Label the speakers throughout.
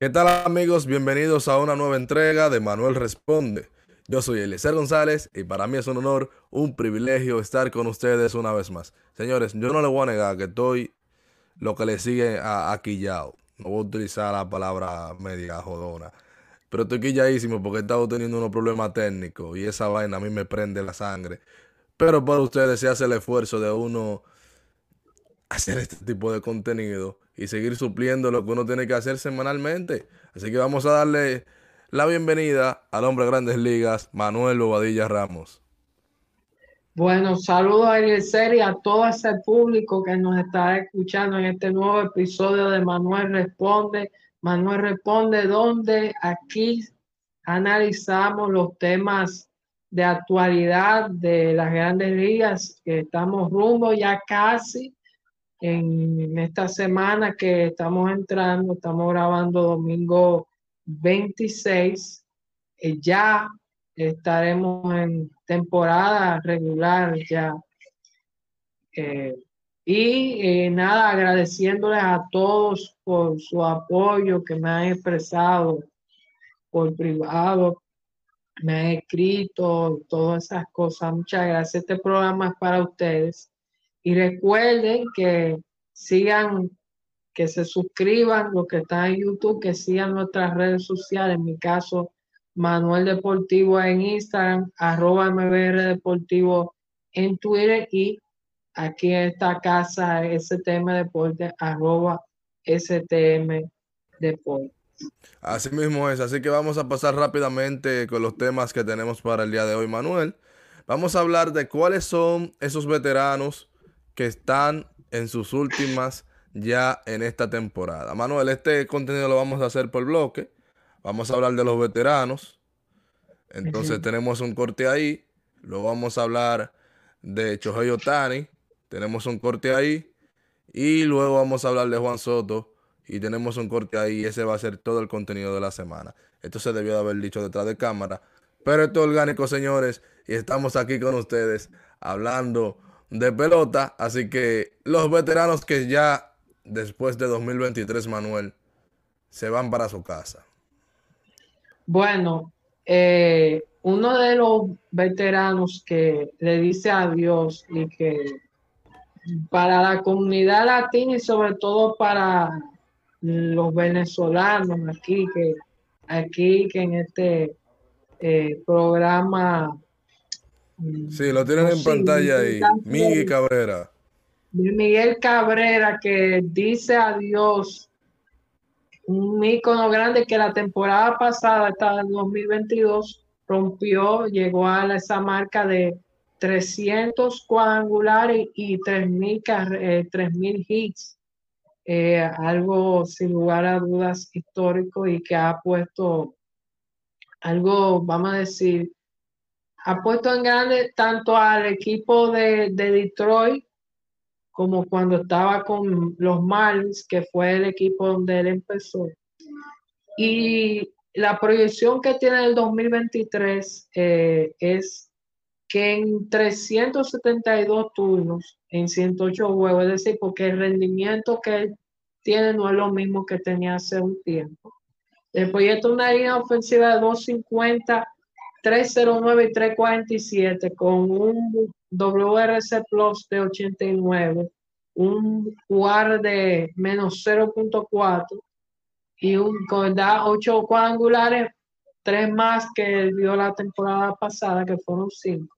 Speaker 1: ¿Qué tal amigos? Bienvenidos a una nueva entrega de Manuel Responde. Yo soy Eliezer González y para mí es un honor, un privilegio estar con ustedes una vez más. Señores, yo no les voy a negar que estoy lo que le sigue a, quillao. No voy a utilizar la palabra media jodona. Pero estoy quilladísimo porque he estado teniendo unos problemas técnicos y esa vaina a mí me prende la sangre. Pero para ustedes se hace el esfuerzo de uno hacer este tipo de contenido y seguir supliendo lo que uno tiene que hacer semanalmente. Así que vamos a darle la bienvenida al hombre de grandes ligas, Manuel Bobadilla Ramos.
Speaker 2: Bueno, saludos a Eliezer y a todo ese público que nos está escuchando en este nuevo episodio de Manuel Responde. Manuel Responde, donde aquí analizamos los temas de actualidad de las grandes ligas, que estamos rumbo ya casi en esta semana que estamos entrando, estamos grabando domingo 26, eh, ya estaremos en temporada regular ya. Eh, y eh, nada, agradeciéndoles a todos por su apoyo que me han expresado por privado, me han escrito, todas esas cosas. Muchas gracias. Este programa es para ustedes. Y recuerden que sigan, que se suscriban los que están en YouTube, que sigan nuestras redes sociales. En mi caso, Manuel Deportivo en Instagram, arroba MBR Deportivo en Twitter y aquí en esta casa STM Deporte, arroba STM Deporte.
Speaker 1: Así mismo es, así que vamos a pasar rápidamente con los temas que tenemos para el día de hoy, Manuel. Vamos a hablar de cuáles son esos veteranos que están en sus últimas ya en esta temporada. Manuel, este contenido lo vamos a hacer por bloque. Vamos a hablar de los veteranos. Entonces tenemos un corte ahí. Luego vamos a hablar de Chohei Otani. Tenemos un corte ahí. Y luego vamos a hablar de Juan Soto. Y tenemos un corte ahí. Y ese va a ser todo el contenido de la semana. Esto se debió de haber dicho detrás de cámara. Pero esto es orgánico, señores. Y estamos aquí con ustedes hablando de pelota. Así que los veteranos que ya después de 2023, Manuel, se van para su casa.
Speaker 2: Bueno, eh, uno de los veteranos que le dice adiós y que para la comunidad latina y sobre todo para los venezolanos aquí que aquí que en este eh, programa
Speaker 1: Sí, lo tienen en pantalla ahí. Miguel Cabrera.
Speaker 2: Miguel Cabrera que dice adiós. Un ícono grande que la temporada pasada, hasta el 2022, rompió, llegó a esa marca de 300 cuadrangulares y 3.000 eh, hits. Eh, algo sin lugar a dudas histórico y que ha puesto algo, vamos a decir, ha puesto en grande tanto al equipo de, Detroit como cuando estaba con los Marlins, que fue el equipo donde él empezó. Y la proyección que tiene el 2023 eh, es que en 372 turnos, en 108 juegos, es decir, porque el rendimiento que él tiene no es lo mismo que tenía hace un tiempo. El proyecto una línea ofensiva de 250 309 y 347 con un WRC Plus de 89, un UAR de menos 0.4 y un con 8 cuadrangulares, 3 más que dio la temporada pasada, que fueron 5.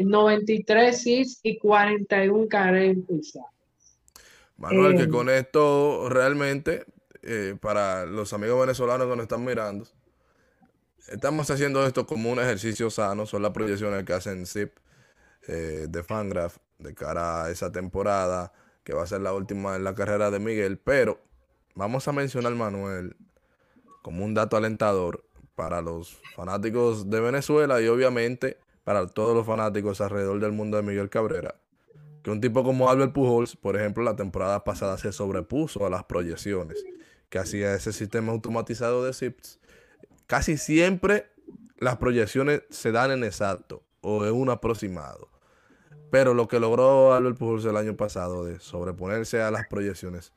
Speaker 2: 93 hits y 41 carreras impulsadas.
Speaker 1: Manuel, que eh, con esto realmente, eh, para los amigos venezolanos que nos están mirando, estamos haciendo esto como un ejercicio sano, son las proyecciones que hacen Zip eh, de Fangraph de cara a esa temporada, que va a ser la última en la carrera de Miguel, pero vamos a mencionar Manuel como un dato alentador para los fanáticos de Venezuela y obviamente para todos los fanáticos alrededor del mundo de Miguel Cabrera. Que un tipo como Albert Pujols, por ejemplo, la temporada pasada se sobrepuso a las proyecciones que hacía ese sistema automatizado de ZIPS casi siempre las proyecciones se dan en exacto o en un aproximado. Pero lo que logró Albert Pujols el año pasado de sobreponerse a las proyecciones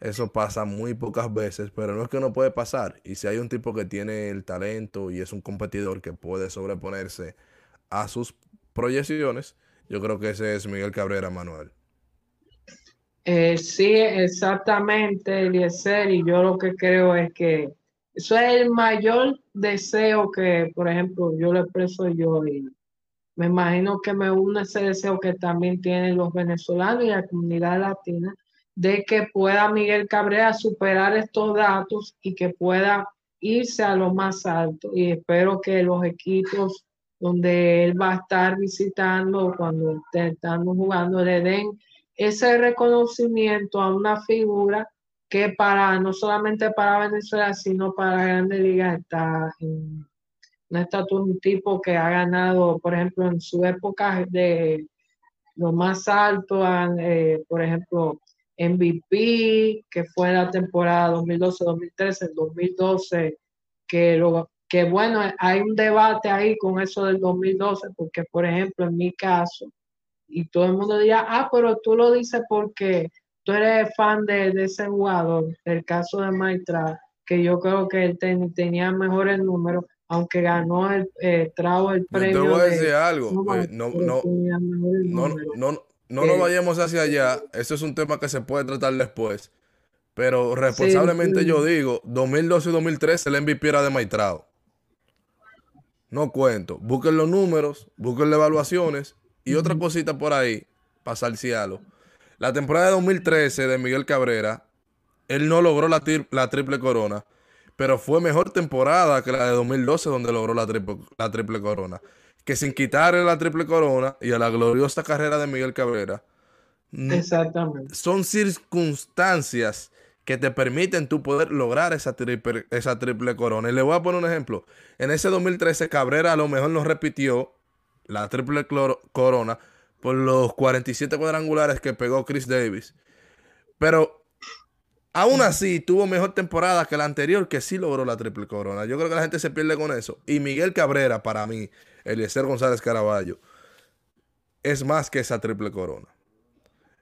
Speaker 1: Eso pasa muy pocas veces, pero no es que no puede pasar. Y si hay un tipo que tiene el talento y es un competidor que puede sobreponerse a sus proyecciones, yo creo que ese es Miguel Cabrera Manuel.
Speaker 2: Eh, sí, exactamente, Eliezer, y yo lo que creo es que eso es el mayor deseo que, por ejemplo, yo le expreso yo y me imagino que me une ese deseo que también tienen los venezolanos y la comunidad latina de que pueda Miguel Cabrera superar estos datos y que pueda irse a lo más alto. Y espero que los equipos donde él va a estar visitando cuando estén jugando le den ese reconocimiento a una figura que para no solamente para Venezuela, sino para la Grande Liga está en, no está un tipo que ha ganado, por ejemplo, en su época de lo más alto, eh, por ejemplo, MVP, que fue la temporada 2012-2013, 2012, que, lo, que bueno, hay un debate ahí con eso del 2012, porque por ejemplo, en mi caso, y todo el mundo dirá, ah, pero tú lo dices porque tú eres fan de, ese jugador, el caso de Maitra, que yo creo que él tenía mejores números, aunque ganó el eh, trago el premio.
Speaker 1: Te voy a decir algo, no, no, no, no, no nos vayamos hacia allá. Eso es un tema que se puede tratar después. Pero responsablemente yo digo, 2012 y 2013 el MVP era de Maitrao. No cuento. Busquen los números, busquen las evaluaciones y otra cosita por ahí, para el cielo. La temporada de 2013 de Miguel Cabrera, él no logró la, la, triple corona, pero fue mejor temporada que la de 2012 donde logró la la triple corona que sin quitarle la triple corona y a la gloriosa carrera de Miguel Cabrera,
Speaker 2: Exactamente.
Speaker 1: son circunstancias que te permiten tú poder lograr esa triple, esa triple corona. Y le voy a poner un ejemplo. En ese 2013 Cabrera a lo mejor no repitió la triple corona por los 47 cuadrangulares que pegó Chris Davis. Pero aún así tuvo mejor temporada que la anterior que sí logró la triple corona. Yo creo que la gente se pierde con eso. Y Miguel Cabrera para mí Eliezer González Caraballo, es más que esa triple corona.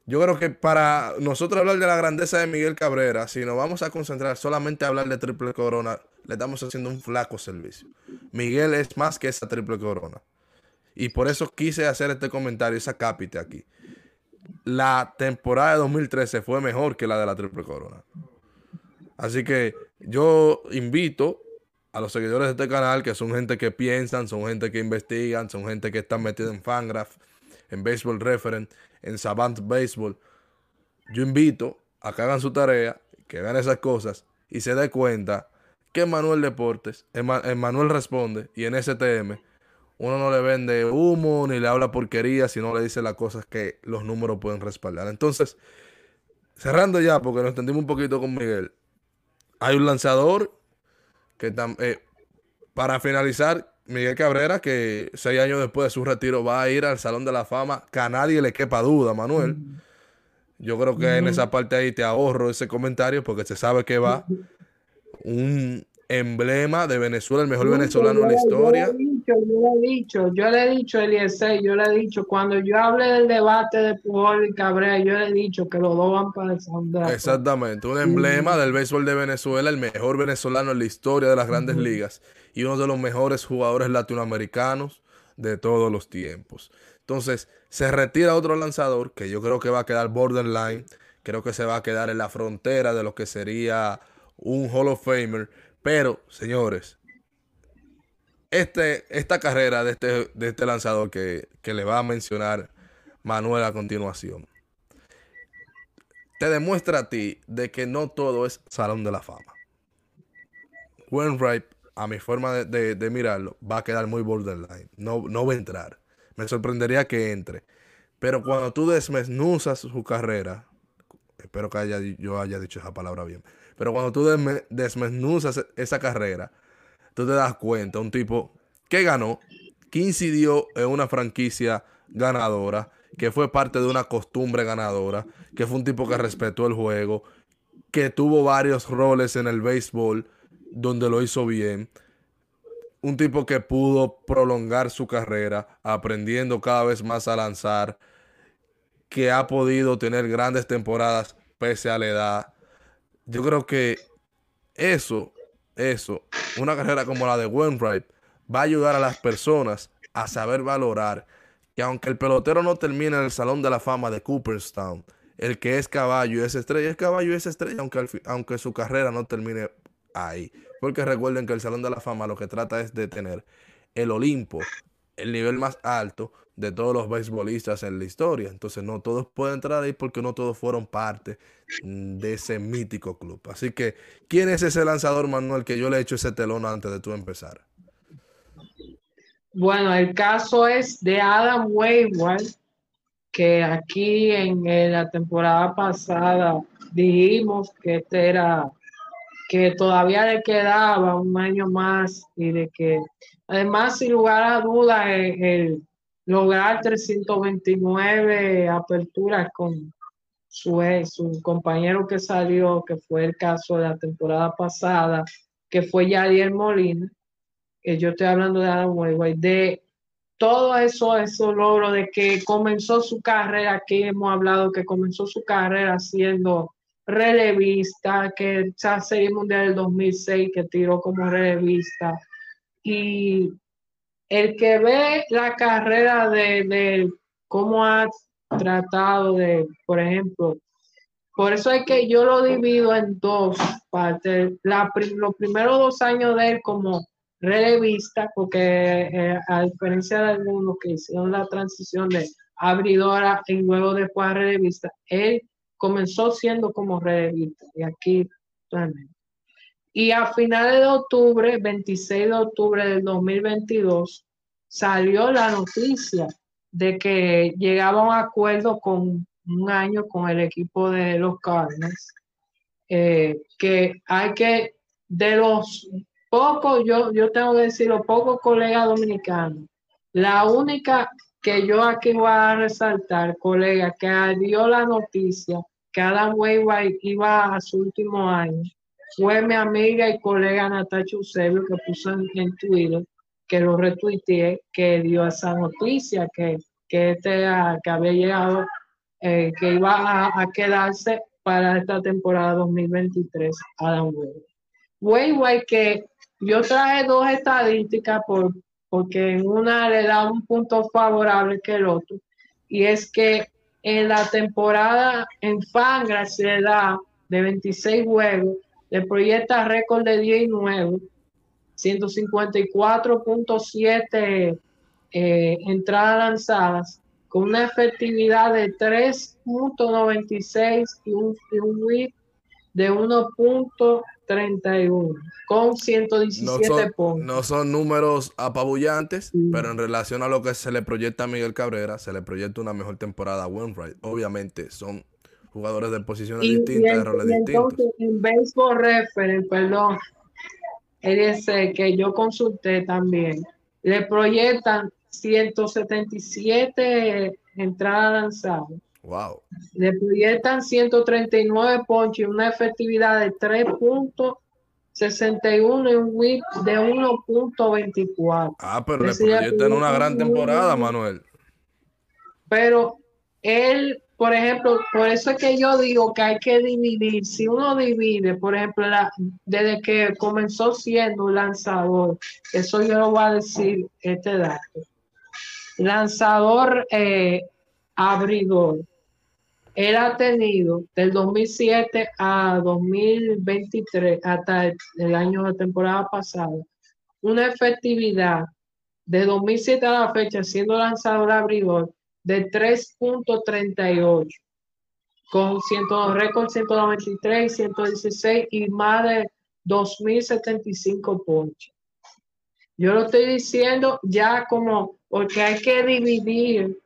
Speaker 1: Yo creo que para nosotros hablar de la grandeza de Miguel Cabrera, si nos vamos a concentrar solamente a hablar de triple corona, le estamos haciendo un flaco servicio. Miguel es más que esa triple corona. Y por eso quise hacer este comentario, esa cápite aquí. La temporada de 2013 fue mejor que la de la triple corona. Así que yo invito a los seguidores de este canal, que son gente que piensan, son gente que investigan, son gente que está metida en Fangraph, en Baseball Referent, en Savant Baseball. Yo invito a que hagan su tarea, que vean esas cosas y se dé cuenta que Manuel Deportes, en Manuel responde y en STM uno no le vende humo ni le habla porquería, sino le dice las cosas que los números pueden respaldar. Entonces, cerrando ya, porque nos entendimos un poquito con Miguel, hay un lanzador que eh, para finalizar, Miguel Cabrera, que seis años después de su retiro va a ir al Salón de la Fama, que a nadie le quepa duda, Manuel. Yo creo que en esa parte ahí te ahorro ese comentario porque se sabe que va un emblema de Venezuela, el mejor venezolano en la historia
Speaker 2: yo le he dicho, yo le he dicho, Eliezer, yo le he dicho, cuando yo hable del debate de Pujol y Cabrera, yo le he dicho que los dos van para el sondeo.
Speaker 1: Exactamente, un emblema del béisbol de Venezuela, el mejor venezolano en la historia de las grandes ligas y uno de los mejores jugadores latinoamericanos de todos los tiempos. Entonces, se retira otro lanzador que yo creo que va a quedar borderline, creo que se va a quedar en la frontera de lo que sería un Hall of Famer, pero, señores, este, esta carrera de este, de este lanzador que, le va a mencionar Manuel a continuación, te demuestra a ti de que no todo es Salón de la Fama. Wainwright, a mi forma de, mirarlo, va a quedar muy borderline. No, no va a entrar. Me sorprendería que entre. Pero cuando tú desmenuzas su carrera, espero que haya, yo haya dicho esa palabra bien, pero cuando tú desmenuzas esa carrera, tú te das cuenta, un tipo que ganó, que incidió en una franquicia ganadora, que fue parte de una costumbre ganadora, que fue un tipo que respetó el juego, que tuvo varios roles en el béisbol donde lo hizo bien. Un tipo que pudo prolongar su carrera, aprendiendo cada vez más a lanzar, que ha podido tener grandes temporadas pese a la edad. yo creo que eso, eso, una carrera como la de Wainwright va a ayudar a las personas a saber valorar que aunque el pelotero no termine en el Salón de la Fama de Cooperstown, el que es caballo es estrella, es caballo es estrella, aunque, aunque su carrera no termine ahí. Porque recuerden que el Salón de la Fama lo que trata es de tener el Olimpo, el nivel más alto de todos los beisbolistas en la historia. Entonces no todos pueden entrar ahí porque no todos fueron parte de ese mítico club. Así que, ¿quién es ese lanzador, Manuel, que yo le he hecho ese telón antes de tú empezar?
Speaker 2: Bueno, el caso es de Adam Wainwright, que aquí en, la temporada pasada dijimos que este era que todavía le quedaba un año más y de que además sin lugar a dudas el, lograr 329 aperturas con su, su compañero que salió, que fue el caso de la temporada pasada, que fue Yadier Molina, que yo estoy hablando de Adam Wainwright, de todo eso, eso logro de que comenzó su carrera, aquí hemos hablado que comenzó su carrera siendo relevista, que esa serie mundial del 2006 que tiró como relevista y el que ve la carrera de, de cómo ha tratado de, por ejemplo, por eso es que yo lo divido en dos partes. La, los primeros dos años de él como relevista, porque eh, a diferencia de algunos que hicieron la transición de abridora y luego después a relevista, él comenzó siendo como relevista y aquí realmente. Y a finales de octubre, 26 de octubre del 2022, salió la noticia de que llegaba a un acuerdo con un año con el equipo de los Cardinals, eh, que hay que, de los pocos, yo, yo tengo que decir, los pocos colegas dominicanos, la única que yo aquí voy a resaltar, colega, que dio la noticia que Adam Wainwright iba a su último año, fue mi amiga y colega Natacha Eusebio que puso en, Twitter, que lo retuiteé, que dio esa noticia, que, que, este, que había llegado, eh, que iba a, quedarse para esta temporada 2023, Adam Wainwright. que yo traje dos estadísticas por, porque en una le da un punto favorable que el otro, y es que en la temporada en Fangraphs se da de 26 juegos, le proyecta récord de 10 y 9, 154.7 eh, entradas lanzadas, con una efectividad de 3.96 y un, y un whip de 1.31 con 117 puntos.
Speaker 1: No son números apabullantes, pero en relación a lo que se le proyecta a Miguel Cabrera, se le proyecta una mejor temporada a Wainwright. Obviamente son jugadores de posiciones distintas, de roles distintos.
Speaker 2: En Baseball Reference, perdón, ese que yo consulté también, le proyectan 177 entradas lanzadas
Speaker 1: Wow.
Speaker 2: Le proyectan 139 ponches y una efectividad de 3.61 y un whip de 1.24.
Speaker 1: Ah, pero le proyectan una gran temporada, Manuel.
Speaker 2: Pero él, por ejemplo, por eso es que yo digo que hay que dividir. Si uno divide, por ejemplo, desde que comenzó siendo lanzador, eso yo lo voy a decir este dato. Lanzador eh, abridor él ha tenido del 2007 a 2023, hasta el, año de temporada pasada, una efectividad de 2007 a la fecha, siendo lanzador abridor, de 3.38, con 100, récord 193, 116 y más de 2.075 ponches. Yo lo estoy diciendo ya como porque hay que dividir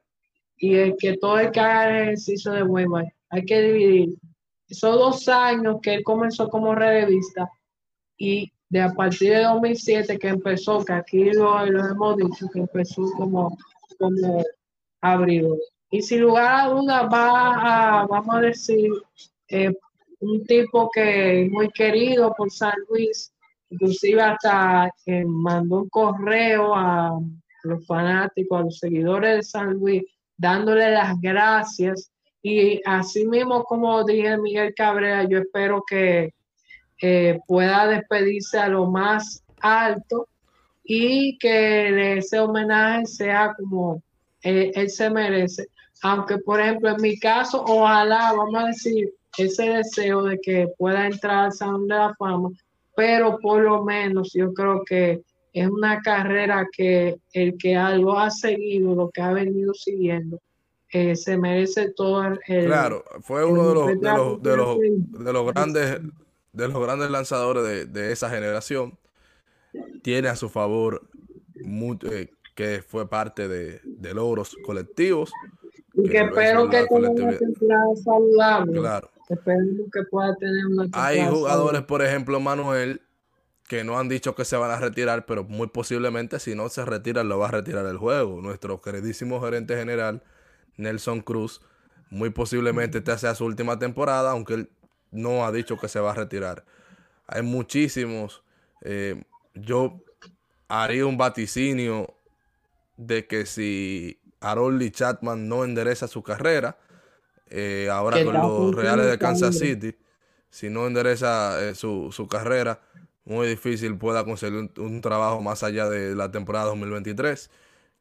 Speaker 2: y el que todo el que haga el ejercicio de huevo hay que dividir esos dos años que él comenzó como revista y de a partir de 2007 que empezó, que aquí lo, hemos dicho, que empezó como abridor. Y sin lugar a dudas va a, vamos a decir, eh, un tipo que muy querido por San Luis, inclusive hasta eh, mandó un correo a los fanáticos, a los seguidores de San Luis, dándole las gracias Y así mismo, como dije Miguel Cabrera, yo espero que eh, pueda despedirse a lo más alto y que ese homenaje sea como eh, él se merece. Aunque, por ejemplo, en mi caso, ojalá, vamos a decir, ese deseo de que pueda entrar al Salón de la Fama, pero por lo menos yo creo que es una carrera que el que algo ha seguido, lo que ha venido siguiendo, eh, se merece todo el...
Speaker 1: Claro, fue uno de los, de los, de los, de los grandes de los grandes lanzadores de, esa generación. Tiene a su favor eh, que fue parte de, logros colectivos.
Speaker 2: Y que, espero que tenga una temporada saludable. Claro. que pueda tener una
Speaker 1: Hay jugadores, por ejemplo, Manuel, que no han dicho que se van a retirar, pero muy posiblemente si no se retiran, lo va a retirar el juego. Nuestro queridísimo gerente general, Nelson Cruz, muy posiblemente esta sea su última temporada, aunque él no ha dicho que se va a retirar. Hay muchísimos. Eh, yo haría un vaticinio de que si Harold Chapman no endereza su carrera, eh, ahora con los Reales de Kansas City, si no endereza eh, su, carrera, muy difícil pueda conseguir un, trabajo más allá de la temporada 2023.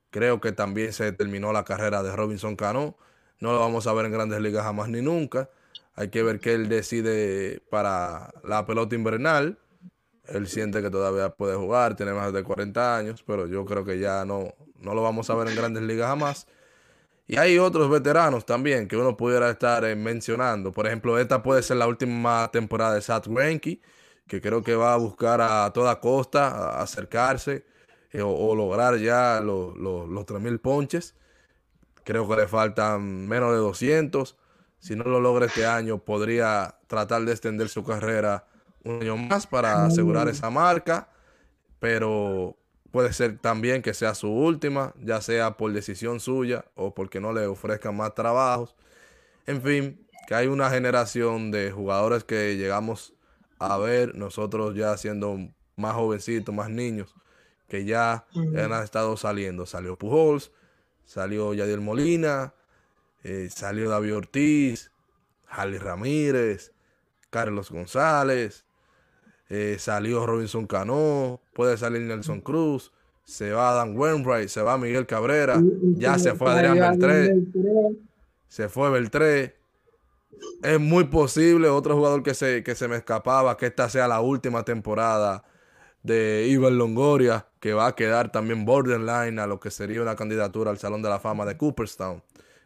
Speaker 1: Creo que también se terminó la carrera de Robinson Cano. No lo vamos a ver en grandes ligas jamás ni nunca. Hay que ver qué él decide para la pelota invernal. Él siente que todavía puede jugar, tiene más de 40 años, pero yo creo que ya no, no lo vamos a ver en grandes ligas jamás. Y hay otros veteranos también que uno pudiera estar eh, mencionando. Por ejemplo, esta puede ser la última temporada de Seth Greinke, que creo que va a buscar a toda costa acercarse eh, o, lograr ya los, los, los 3.000 ponches. Creo que le faltan menos de 200. Si no lo logra este año, podría tratar de extender su carrera un año más para asegurar esa marca. Pero puede ser también que sea su última, ya sea por decisión suya o porque no le ofrezcan más trabajos. En fin, que hay una generación de jugadores que llegamos a ver, nosotros ya siendo más jovencitos, más niños, que ya han estado saliendo. Salió Pujols, salió Yadier Molina, eh, salió David Ortiz, Harley Ramírez, Carlos González, eh, salió Robinson Cano, puede salir Nelson Cruz, se va Dan Wainwright, se va Miguel Cabrera, ya se fue Adrián Beltré, se fue Beltré. Es muy posible, otro jugador que se, que se me escapaba, que esta sea la última temporada de Ivan Longoria, que va a quedar también borderline a lo que sería una candidatura al Salón de la Fama de Cooperstown.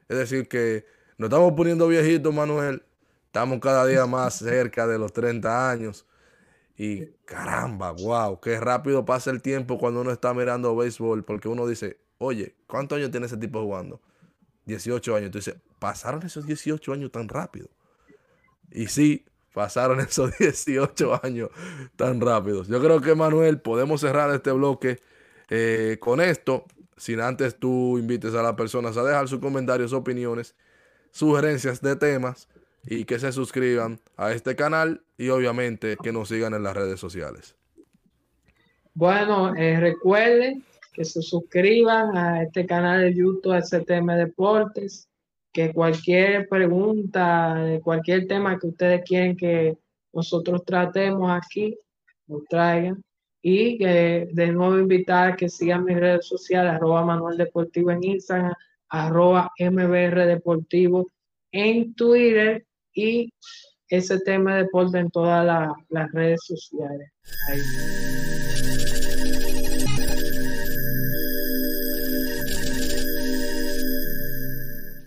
Speaker 1: Es decir, que nos estamos poniendo viejitos, Manuel. Estamos cada día más cerca de los 30 años. Y caramba, wow, qué rápido pasa el tiempo cuando uno está mirando béisbol, porque uno dice, oye, ¿cuántos años tiene ese tipo jugando? 18 años. Tú dices, ¿pasaron esos 18 años tan rápido? Y sí, pasaron esos 18 años tan rápidos. Yo creo que, Manuel, podemos cerrar este bloque eh, con esto sin antes tú invites a las personas a dejar sus comentarios, opiniones, sugerencias de temas y que se suscriban a este canal y obviamente que nos sigan en las redes sociales.
Speaker 2: Bueno, eh, recuerden que se suscriban a este canal de YouTube STM Deportes, que cualquier pregunta, de cualquier tema que ustedes quieren que nosotros tratemos aquí, nos traigan y que de nuevo invitar a que sigan mis redes sociales, arroba Manuel Deportivo en Instagram, arroba MBR Deportivo en Twitter y ese tema de deporte en todas las redes sociales.